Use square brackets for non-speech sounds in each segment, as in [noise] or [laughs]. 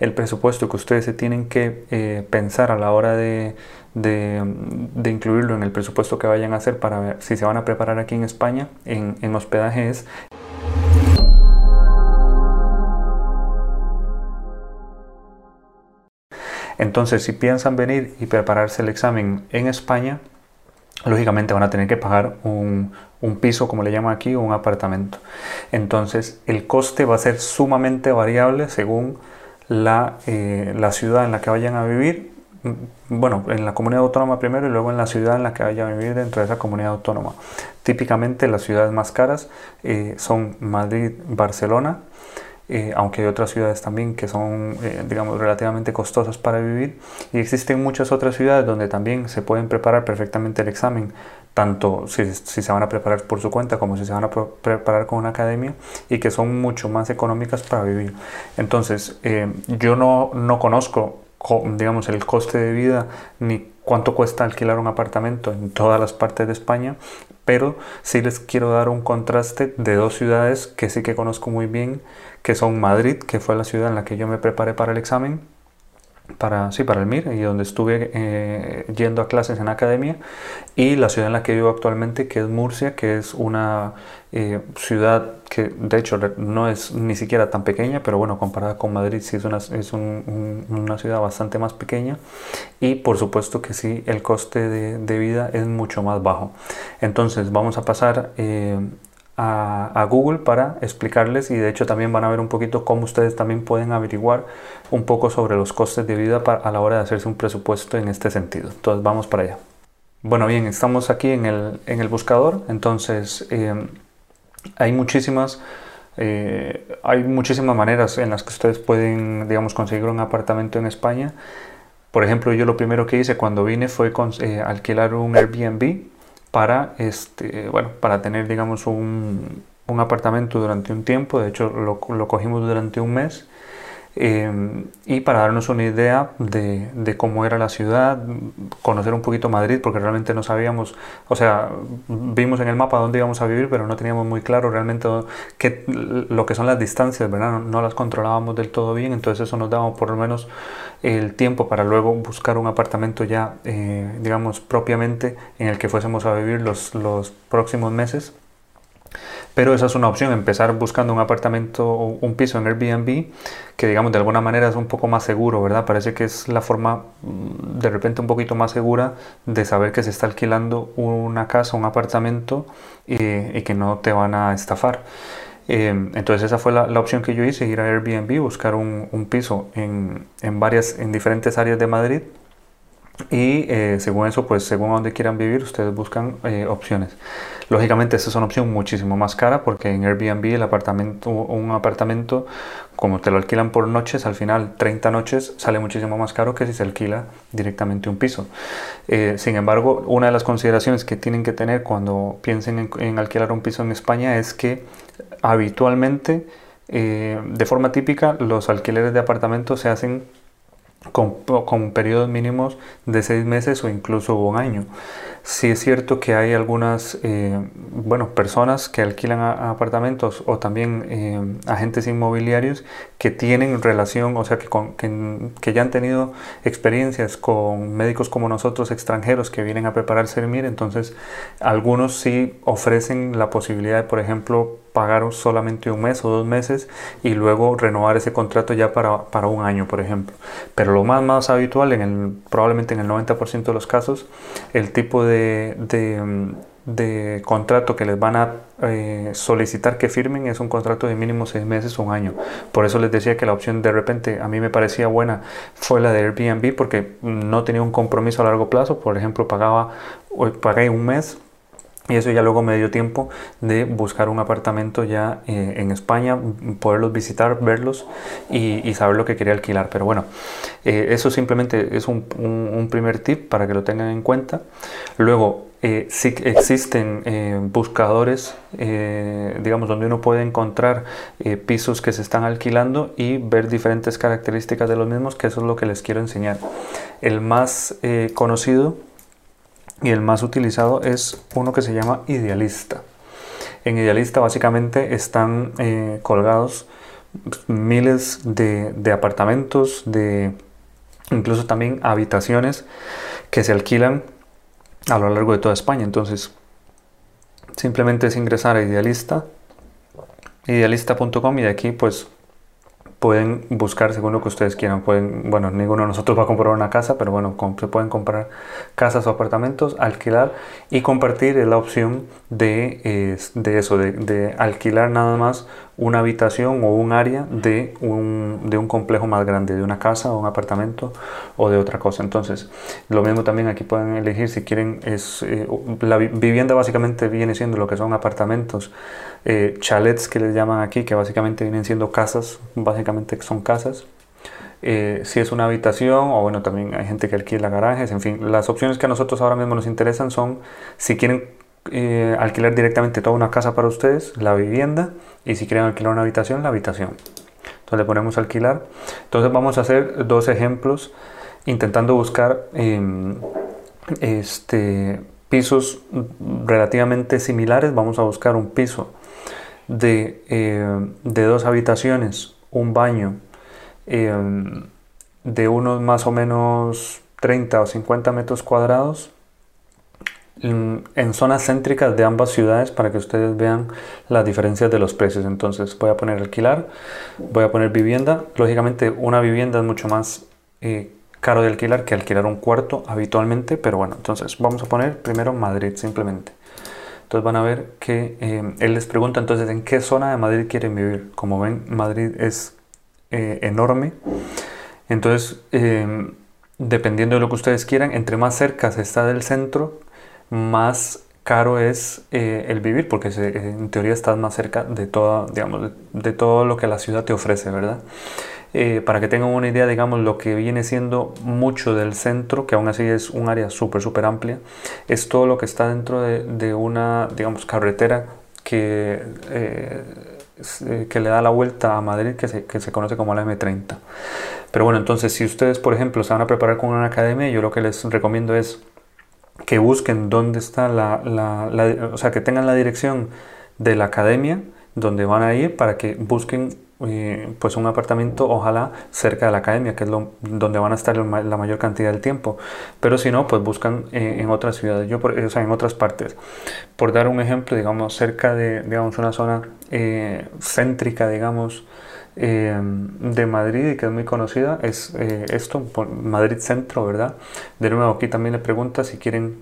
el presupuesto que ustedes se tienen que eh, pensar a la hora de, de, incluirlo en el presupuesto que vayan a hacer para ver si se van a preparar aquí en España en, en hospedaje es Entonces, si piensan venir y prepararse el examen en España, lógicamente van a tener que pagar un, piso, como le llaman aquí, o un apartamento. Entonces, el coste va a ser sumamente variable según la, eh, la ciudad en la que vayan a vivir mm, bueno, en la comunidad autónoma primero y luego en la ciudad en la que vayan a vivir dentro de esa comunidad autónoma. Típicamente las ciudades más caras eh, son Madrid, Barcelona, eh, aunque hay otras ciudades también que son, digamos, relativamente costosas para vivir. Y existen muchas otras ciudades donde también se pueden preparar perfectamente el examen, tanto si, si se van a preparar por su cuenta como si se van a preparar con una academia, y que son mucho más económicas para vivir. Entonces, eh, yo no, no conozco, digamos, el coste de vida ni cuánto cuesta alquilar un apartamento en todas las partes de España, pero sí les quiero dar un contraste de dos ciudades que sí que conozco muy bien, que son Madrid, que fue la ciudad en la que yo me preparé para el examen, para, sí, para el MIR, y donde estuve eh, yendo a clases en academia, y la ciudad en la que vivo actualmente, que es Murcia, que es una eh, ciudad que de hecho no es ni siquiera tan pequeña, pero bueno, comparada con Madrid sí es una, es una ciudad bastante más pequeña, y por supuesto que sí, el coste de, de vida es mucho más bajo. Entonces vamos a pasar eh, a, Google para explicarles y de hecho también van a ver un poquito cómo ustedes también pueden averiguar un poco sobre los costes de vida a la hora de hacerse un presupuesto en este sentido. Entonces vamos para allá. Bueno, bien, estamos aquí en el, en el buscador, entonces eh, hay muchísimas... Eh, hay muchísimas maneras en las que ustedes pueden, digamos, conseguir un apartamento en España. Por ejemplo, yo lo primero que hice cuando vine fue eh, alquilar un Airbnb para, este, bueno, para tener, digamos, un, un apartamento durante un tiempo. De hecho, lo, lo cogimos durante un mes Em, y para darnos una idea de, de, cómo era la ciudad, conocer un poquito Madrid, porque realmente no sabíamos, o sea, vimos en el mapa dónde íbamos a vivir, pero no teníamos muy claro realmente qué, lo que son las distancias, ¿verdad? No, las controlábamos del todo bien, entonces eso nos daba por lo menos el tiempo para luego buscar un apartamento ya, eh, digamos, propiamente en el que fuésemos a vivir los, los próximos meses. Pero esa es una opción, empezar buscando un apartamento o un piso en Airbnb, que digamos de alguna manera es un poco más seguro, ¿verdad? Parece que es la forma mm, de repente un poquito más segura de saber que se está alquilando una casa, un apartamento y, que no te van a estafar. Em, entonces esa fue la, opción que yo hice, ir a Airbnb, buscar un, piso en, en, varias, en diferentes áreas de Madrid y eh, según eso, pues según donde quieran vivir, ustedes buscan eh, opciones. Lógicamente, esta es una opción muchísimo más cara porque en Airbnb el apartamento, un apartamento, como te lo alquilan por noches, al final 30 noches sale muchísimo más caro que si se alquila directamente un piso. Eh, sin embargo, una de las consideraciones que tienen que tener cuando piensen en, alquilar un piso en España es que habitualmente, de forma típica, los alquileres de apartamentos se hacen con, con, periodos mínimos de seis meses o incluso un año. Sí es cierto que hay algunas eh, bueno, personas que alquilan apartamentos o también eh, agentes inmobiliarios que tienen relación, o sea, que, que, ya han tenido experiencias con médicos como nosotros extranjeros que vienen a prepararse el MIR, entonces algunos sí ofrecen la posibilidad de, por ejemplo, pagar solamente un mes o dos meses y luego renovar ese contrato ya para, para un año, por ejemplo. Pero lo más, más habitual, en el, probablemente en el 90% de los casos, el tipo de, de, de contrato que les van a eh, solicitar que firmen es un contrato de mínimo seis meses o un año. Por eso les decía que la opción de repente a mí me parecía buena fue la de Airbnb porque no tenía un compromiso a largo plazo. Por ejemplo, pagaba, pagué un mes y eso ya luego me dio tiempo de buscar un apartamento ya eh, en España, poderlos visitar, verlos y, saber lo que quería alquilar. Pero bueno, eh, eso simplemente es un, primer tip para que lo tengan en cuenta. Luego, eh, sí existen buscadores, digamos, donde uno puede encontrar pisos que se están alquilando y ver diferentes características de los mismos, que eso es lo que les quiero enseñar. El más conocido y el más utilizado es uno que se llama Idealista. En Idealista básicamente están eh, colgados miles de, de apartamentos, de incluso también habitaciones que se alquilan a lo largo de toda España. Entonces, simplemente es ingresar a Idealista, idealista.com y de aquí pues pueden buscar según lo que ustedes quieran. Pueden, bueno, ninguno de nosotros va a comprar una casa, pero bueno, se pueden comprar casas o apartamentos, alquilar y compartir es la opción de, de eso, de, de, alquilar nada más una habitación o un área de un, de un complejo más grande, de una casa o un apartamento o de otra cosa. Entonces, lo mismo también aquí pueden elegir si quieren, es, eh, la vivienda básicamente viene siendo lo que son apartamentos, eh, chalets que les llaman aquí, que básicamente vienen siendo casas, básicamente son casas. Eh, si es una habitación o bueno, también hay gente que alquila garajes, en fin, las opciones que a nosotros ahora mismo nos interesan son si quieren eh, alquilar directamente toda una casa para ustedes, la vivienda, y si quieren alquilar una habitación, la habitación. Entonces le ponemos alquilar. Entonces vamos a hacer dos ejemplos intentando buscar em, este, pisos relativamente similares. Vamos a buscar un piso de, em, de dos habitaciones, un baño, em, de unos más o menos 30 o 50 metros cuadrados en zonas céntricas de ambas ciudades para que ustedes vean las diferencias de los precios. Entonces voy a poner alquilar, voy a poner vivienda. Lógicamente una vivienda es mucho más eh, caro de alquilar que alquilar un cuarto habitualmente, pero bueno, entonces vamos a poner primero Madrid simplemente. Entonces van a ver que eh, él les pregunta entonces en qué zona de Madrid quieren vivir. Como ven, Madrid es eh, enorme. Entonces, dependiendo de lo que ustedes quieran, entre más cerca se está del centro, más caro es eh, el vivir, porque en teoría estás más cerca de, toda, digamos, de, todo lo que la ciudad te ofrece, ¿verdad? Eh, para que tengan una idea, digamos, lo que viene siendo mucho del centro, que aún así es un área súper, súper amplia, es todo lo que está dentro de, una, digamos, carretera que, eh, que le da la vuelta a Madrid, que se, que se conoce como la M30. Pero bueno, entonces, si ustedes, por ejemplo, se van a preparar con una academia, yo lo que les recomiendo es que busquen dónde está la, la, o sea, que tengan la dirección de la academia donde van a ir para que busquen eh, pues un apartamento ojalá cerca de la academia que es donde van a estar la mayor cantidad del tiempo. Pero si no pues buscan eh, en otras ciudades yo o sea en otras partes. Por dar un ejemplo digamos cerca de digamos una zona eh, céntrica digamos de Madrid y que es muy conocida es esto, Madrid Centro, ¿verdad? De nuevo, aquí también le pregunta si quieren,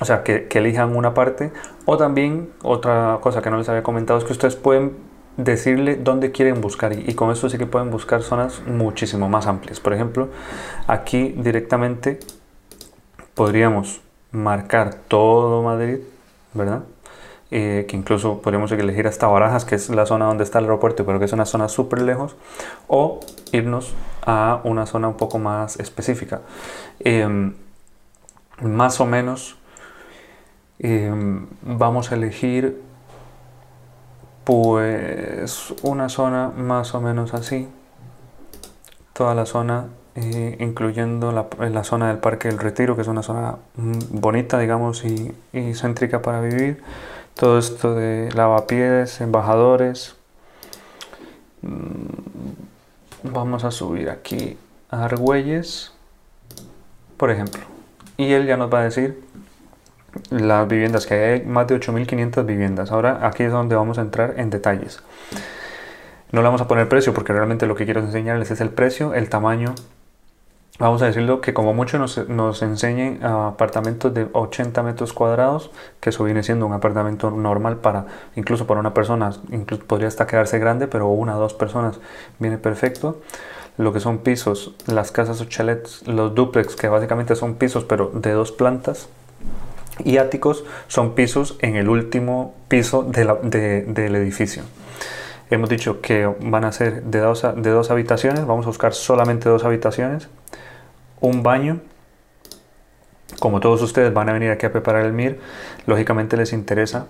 o sea, que, elijan una parte. O también otra cosa que no les había comentado es que ustedes pueden decirle dónde quieren buscar y, con eso sí que pueden buscar zonas muchísimo más amplias. Por ejemplo, aquí directamente podríamos marcar todo Madrid, ¿verdad? Eh, que incluso podríamos elegir hasta Barajas, que es la zona donde está el aeropuerto, pero que es una zona súper lejos, o irnos a una zona un poco más específica. Em, más o menos em, vamos a elegir pues una zona más o menos así, toda la zona eh, incluyendo la, zona del Parque del Retiro, que es una zona mm, bonita, digamos, y, y céntrica para vivir todo esto de lavapiés, embajadores. Mm, vamos a subir aquí a Argüelles, por ejemplo. Y él ya nos va a decir las viviendas, que hay más de 8.500 viviendas. Ahora aquí es donde vamos a entrar en detalles. No le vamos a poner precio porque realmente lo que quiero enseñarles es el precio, el tamaño vamos a decirlo, que como mucho nos, nos enseñen apartamentos de 80 metros cuadrados, que eso viene siendo un apartamento normal para, incluso para una persona, incluso podría hasta quedarse grande, pero una o dos personas viene perfecto. Lo que son pisos, las casas o chalets, los duplex, que básicamente son pisos pero de dos plantas, y áticos son pisos en el último piso de del edificio. Hemos dicho que van a ser de dos, de dos habitaciones, vamos a buscar solamente dos habitaciones un baño. Como todos ustedes van a venir aquí a preparar el MIR, lógicamente les interesa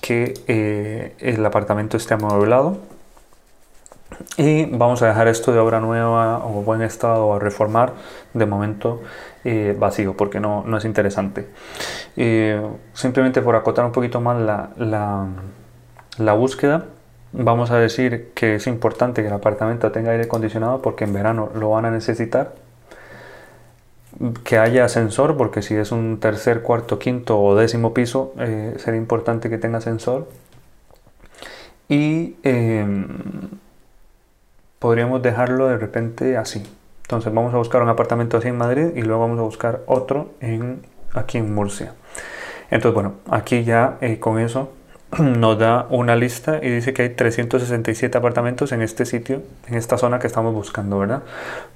que eh, el apartamento esté amueblado. Y vamos a dejar esto de obra nueva o buen estado a reformar de momento eh, vacío porque no, no es interesante. Simplemente por acotar un poquito más la, la, la búsqueda, vamos a decir que es importante que el apartamento tenga aire acondicionado porque en verano lo van a necesitar. Que haya ascensor, porque si es un tercer, cuarto, quinto o décimo piso, eh, sería importante que tenga ascensor. Y em, podríamos dejarlo de repente así. Entonces vamos a buscar un apartamento así en Madrid y luego vamos a buscar otro en, aquí en Murcia. Entonces bueno, aquí ya eh, con eso [clears throat] nos da una lista y dice que hay 367 apartamentos en este sitio, en esta zona que estamos buscando, ¿verdad?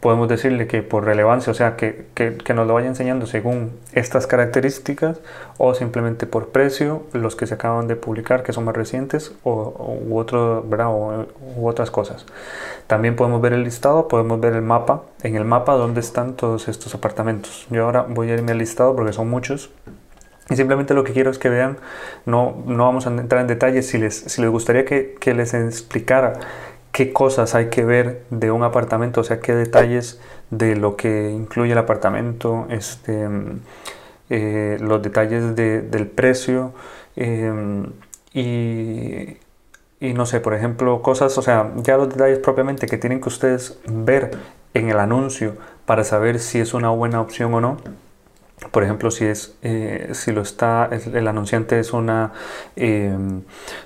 Podemos decirle que por relevancia, o sea, que, que, nos lo vaya enseñando según estas características o simplemente por precio, los que se acaban de publicar, que son más recientes, o, u, ¿verdad? O, otras cosas. También podemos ver el listado, podemos ver el mapa, en el mapa donde están todos estos apartamentos. Yo ahora voy a irme al listado porque son muchos y simplemente lo que quiero es que vean, no, no vamos a entrar en detalles, si les, si les gustaría que, que, les explicara qué cosas hay que ver de un apartamento, o sea, qué detalles de lo que incluye el apartamento, este, eh, los detalles de, del precio eh, y, y no sé, por ejemplo, cosas, o sea, ya los detalles propiamente que tienen que ustedes ver en el anuncio para saber si es una buena opción o no por ejemplo, si es eh, si lo está el, anunciante es una eh,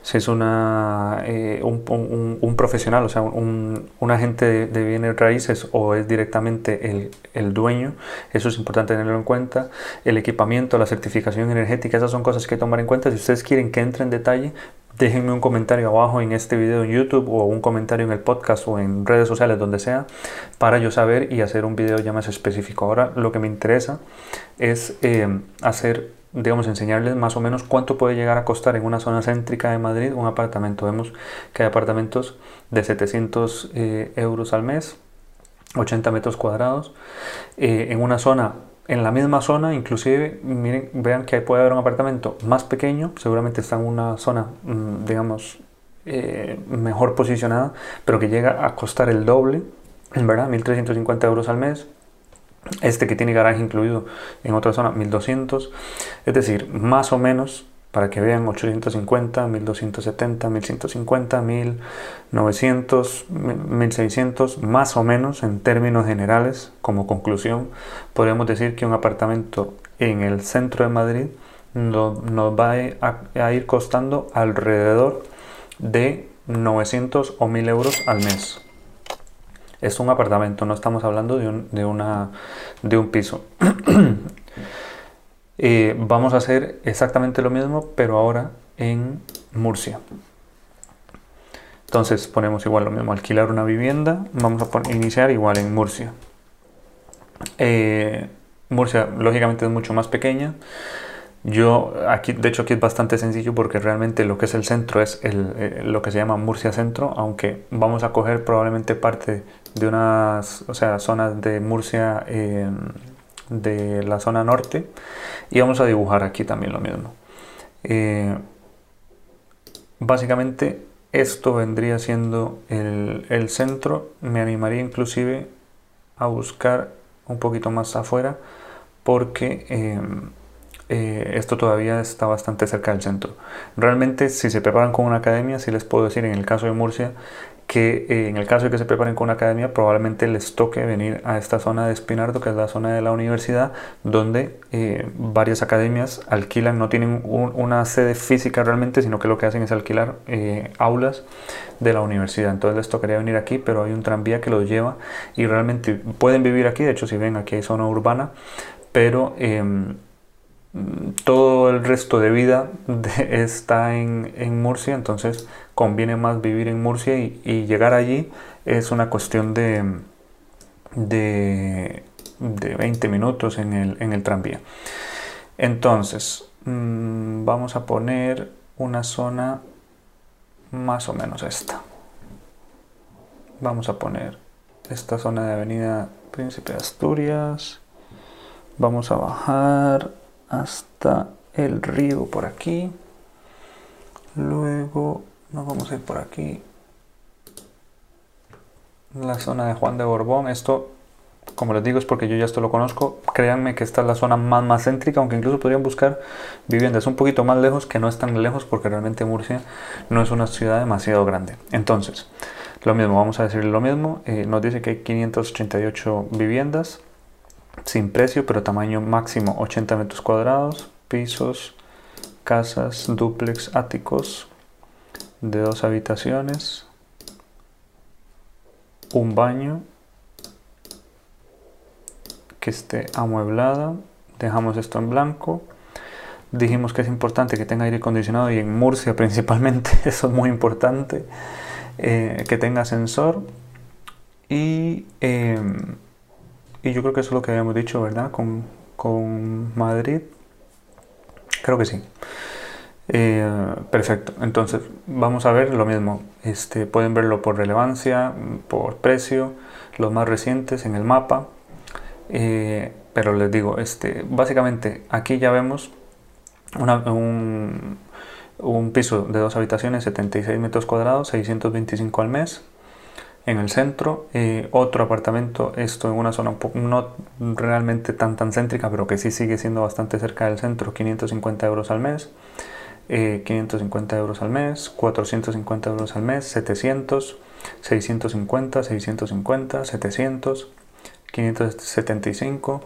si es una eh, un, profesional, o sea, un, agente de, de, bienes raíces o es directamente el, el, dueño, eso es importante tenerlo en cuenta. El equipamiento, la certificación energética, esas son cosas que tomar en cuenta. Si ustedes quieren que entre en detalle, déjenme un comentario abajo en este video en YouTube o un comentario en el podcast o en redes sociales, donde sea, para yo saber y hacer un video ya más específico. Ahora lo que me interesa es eh, hacer, digamos, enseñarles más o menos cuánto puede llegar a costar en una zona céntrica de Madrid un apartamento. Vemos que hay apartamentos de 700 eh, euros al mes, 80 metros cuadrados, eh, en una zona en la misma zona, inclusive, miren, vean que puede haber un apartamento más pequeño, seguramente está en una zona, mm, digamos, eh, mejor posicionada, pero que llega a costar el doble, ¿verdad? 1.350 euros al mes. Este que tiene garaje incluido en otra zona, 1.200. Es decir, más o menos para que vean 850, 1270, 1150, 1900, 1600, más o menos en términos generales, como conclusión, podemos decir que un apartamento en el centro de Madrid nos, nos va a, ir costando alrededor de 900 o 1000 euros al mes. Es un apartamento, no estamos hablando de una, de un piso. [clears throat] Eh, vamos a hacer exactamente lo mismo, pero ahora en Murcia. Entonces ponemos igual lo mismo, alquilar una vivienda, vamos a iniciar igual en Murcia. Eh, Murcia lógicamente es mucho más pequeña. Yo aquí, de hecho aquí es bastante sencillo porque realmente lo que es el centro es el, eh, lo que se llama Murcia Centro, aunque vamos a coger probablemente parte de unas, o sea, zonas de Murcia de la zona norte y vamos a dibujar aquí también lo mismo. Eh, básicamente esto vendría siendo el, el, centro. Me animaría inclusive a buscar un poquito más afuera porque eh, eh, esto todavía está bastante cerca del centro. Realmente si se preparan con una academia, si les puedo decir en el caso de Murcia, que eh, en el caso de que se preparen con una academia probablemente les toque venir a esta zona de Espinardo, que es la zona de la universidad, donde eh, varias academias alquilan, no tienen un, una sede física realmente, sino que lo que hacen es alquilar aulas de la universidad. Entonces les tocaría venir aquí, pero hay un tranvía que los lleva y realmente pueden vivir aquí, de hecho si ven aquí hay zona urbana, pero em, todo el resto de vida está en, en, Murcia, entonces conviene más vivir en Murcia y, llegar allí es una cuestión de, de, de 20 minutos en el, en el, tranvía. Entonces, mmm, vamos a poner una zona más o menos esta. Vamos a poner esta zona de Avenida Príncipe de Asturias. Vamos a bajar hasta el río por aquí. Luego nos vamos a ir por aquí. La zona de Juan de Borbón. Esto como les digo, es porque yo ya esto lo conozco. Créanme que esta es la zona más, más céntrica, aunque incluso podrían buscar viviendas un poquito más lejos, que no es tan lejos, porque realmente Murcia no es una ciudad demasiado grande. Entonces, lo mismo, vamos a decir lo mismo. Eh, nos dice que hay 588 viviendas sin precio, pero tamaño máximo 80 metros cuadrados, pisos, casas, duplex, áticos de dos habitaciones, un baño que esté amueblada. Dejamos esto en blanco. Dijimos que es importante que tenga aire acondicionado y en Murcia [laughs] principalmente, eso es muy importante. Eh, que tenga ascensor. Y, em, y yo creo que eso es lo que habíamos dicho, ¿verdad? Con, con Madrid. Creo que sí. Eh, perfecto, entonces vamos a ver lo mismo. Este, pueden verlo por relevancia, por precio, los más recientes en el mapa. Eh, pero les digo, este, básicamente aquí ya vemos un, un, piso de dos habitaciones, 76 metros cuadrados, 625 al mes. En el centro, eh, otro apartamento, esto en una zona no realmente tan tan céntrica, pero que sí sigue siendo bastante cerca del centro, 550 euros al mes. 550 eh, euros al mes, 450 euros al mes, 700, 650, 650, 700, 575,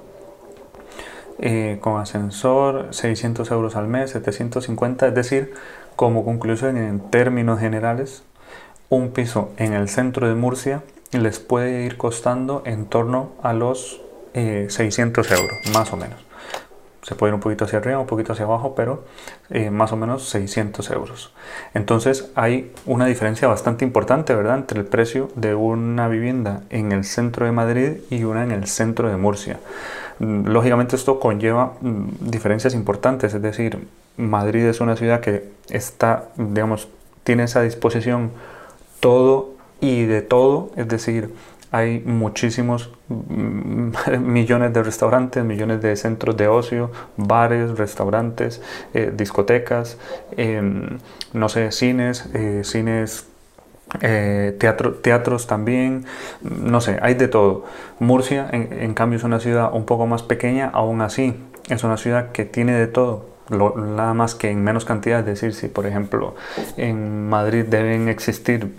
con ascensor, 600 euros al mes, 750, es decir, como conclusión en términos generales, un piso en el centro de Murcia les puede ir costando en torno a los 600 eh, euros, más o menos se puede ir un poquito hacia arriba, un poquito hacia abajo, pero eh, más o menos 600 euros. Entonces hay una diferencia bastante importante, ¿verdad?, entre el precio de una vivienda en el centro de Madrid y una en el centro de Murcia. Mm, lógicamente esto conlleva mm, diferencias importantes, es decir, Madrid es una ciudad que está, digamos, tiene esa disposición todo y de todo, es decir, hay muchísimos mm, [laughs] millones de restaurantes, millones de centros de ocio, bares, restaurantes, eh, discotecas, em, no sé, cines, eh, cines eh, teatro, teatros también, no sé, hay de todo. Murcia, en, cambio, es una ciudad un poco más pequeña, aún así, es una ciudad que tiene de todo nada más que en menos cantidad, es decir, si por ejemplo en Madrid deben existir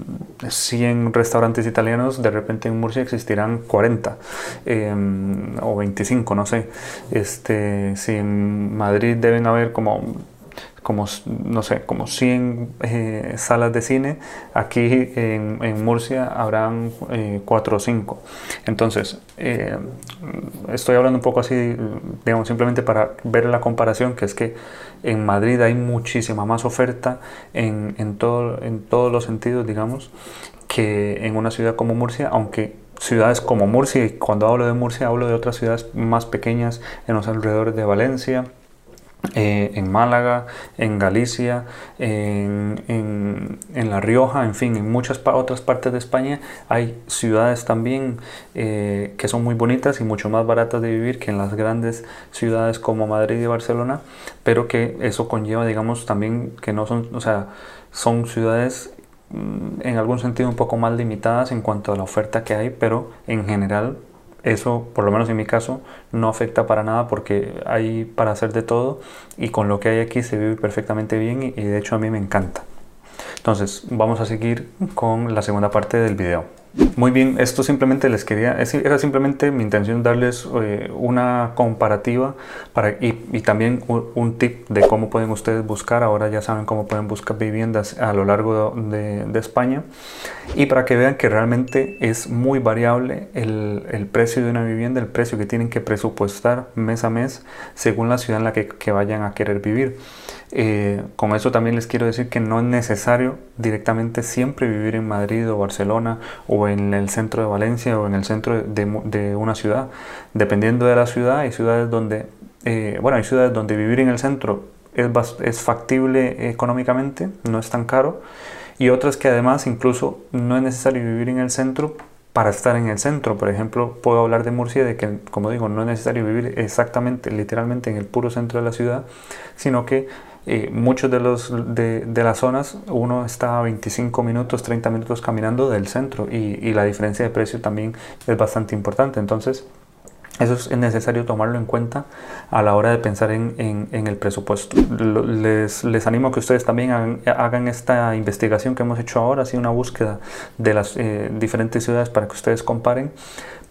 100 restaurantes italianos, de repente en Murcia existirán 40 em, o 25, no sé. Este, si en Madrid deben haber como como, no sé, como 100 eh, salas de cine, aquí en, en Murcia habrán eh, 4 o 5. Entonces, eh, estoy hablando un poco así, digamos, simplemente para ver la comparación, que es que en Madrid hay muchísima más oferta en, en, todo, en todos los sentidos, digamos, que en una ciudad como Murcia, aunque ciudades como Murcia, y cuando hablo de Murcia hablo de otras ciudades más pequeñas en los alrededores de Valencia, eh, en Málaga, en Galicia, en, en, La Rioja, en fin, en muchas otras partes de España hay ciudades también eh, que son muy bonitas y mucho más baratas de vivir que en las grandes ciudades como Madrid y Barcelona, pero que eso conlleva, digamos, también que no son, o sea, son ciudades mm, en algún sentido un poco más limitadas en cuanto a la oferta que hay, pero en general eso, por lo menos en mi caso, no afecta para nada porque hay para hacer de todo y con lo que hay aquí se vive perfectamente bien y, de hecho a mí me encanta. Entonces, vamos a seguir con la segunda parte del video. Muy bien, esto simplemente les quería, era simplemente mi intención darles eh, una comparativa para, y, también un, tip de cómo pueden ustedes buscar, ahora ya saben cómo pueden buscar viviendas a lo largo de, España y para que vean que realmente es muy variable el, precio de una vivienda, el precio que tienen que presupuestar mes a mes según la ciudad en la que vayan a querer vivir. Eh, con eso también les quiero decir que no es necesario directamente siempre vivir en Madrid o Barcelona o en el centro de Valencia o en el centro de, una ciudad. Dependiendo de la ciudad, hay ciudades donde, eh, bueno, hay ciudades donde vivir en el centro es, es factible económicamente, no es tan caro, y otras que además incluso no es necesario vivir en el centro para estar en el centro. Por ejemplo, puedo hablar de Murcia, de que, como digo, no es necesario vivir exactamente, literalmente en el puro centro de la ciudad, sino que eh, muchos de, los, de, de, las zonas uno está a 25 minutos, 30 minutos caminando del centro y, la diferencia de precio también es bastante importante. Entonces, Eso es necesario tomarlo en cuenta a la hora de pensar en, el presupuesto. Les, les, animo a que ustedes también hagan, esta investigación que hemos hecho ahora, así una búsqueda de las eh, diferentes ciudades para que ustedes comparen.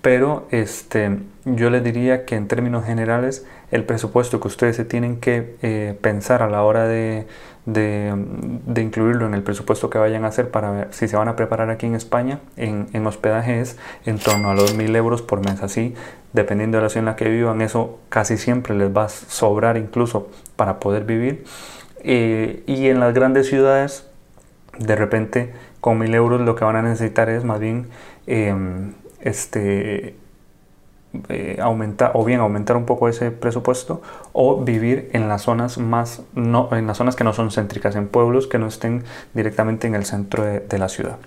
Pero este, yo les diría que en términos generales el presupuesto que ustedes se tienen que eh, pensar a la hora de, de, incluirlo en el presupuesto que vayan a hacer para ver si se van a preparar aquí en España en, en hospedaje es en torno a los mil euros por mes. Así, dependiendo de la ciudad en la que vivan, eso casi siempre les va a sobrar incluso para poder vivir. Eh, y en las grandes ciudades, de repente, con mil euros lo que van a necesitar es más bien em, este eh, aumentar o bien aumentar un poco ese presupuesto o vivir en las zonas más no en las zonas que no son céntricas en pueblos que no estén directamente en el centro de la ciudad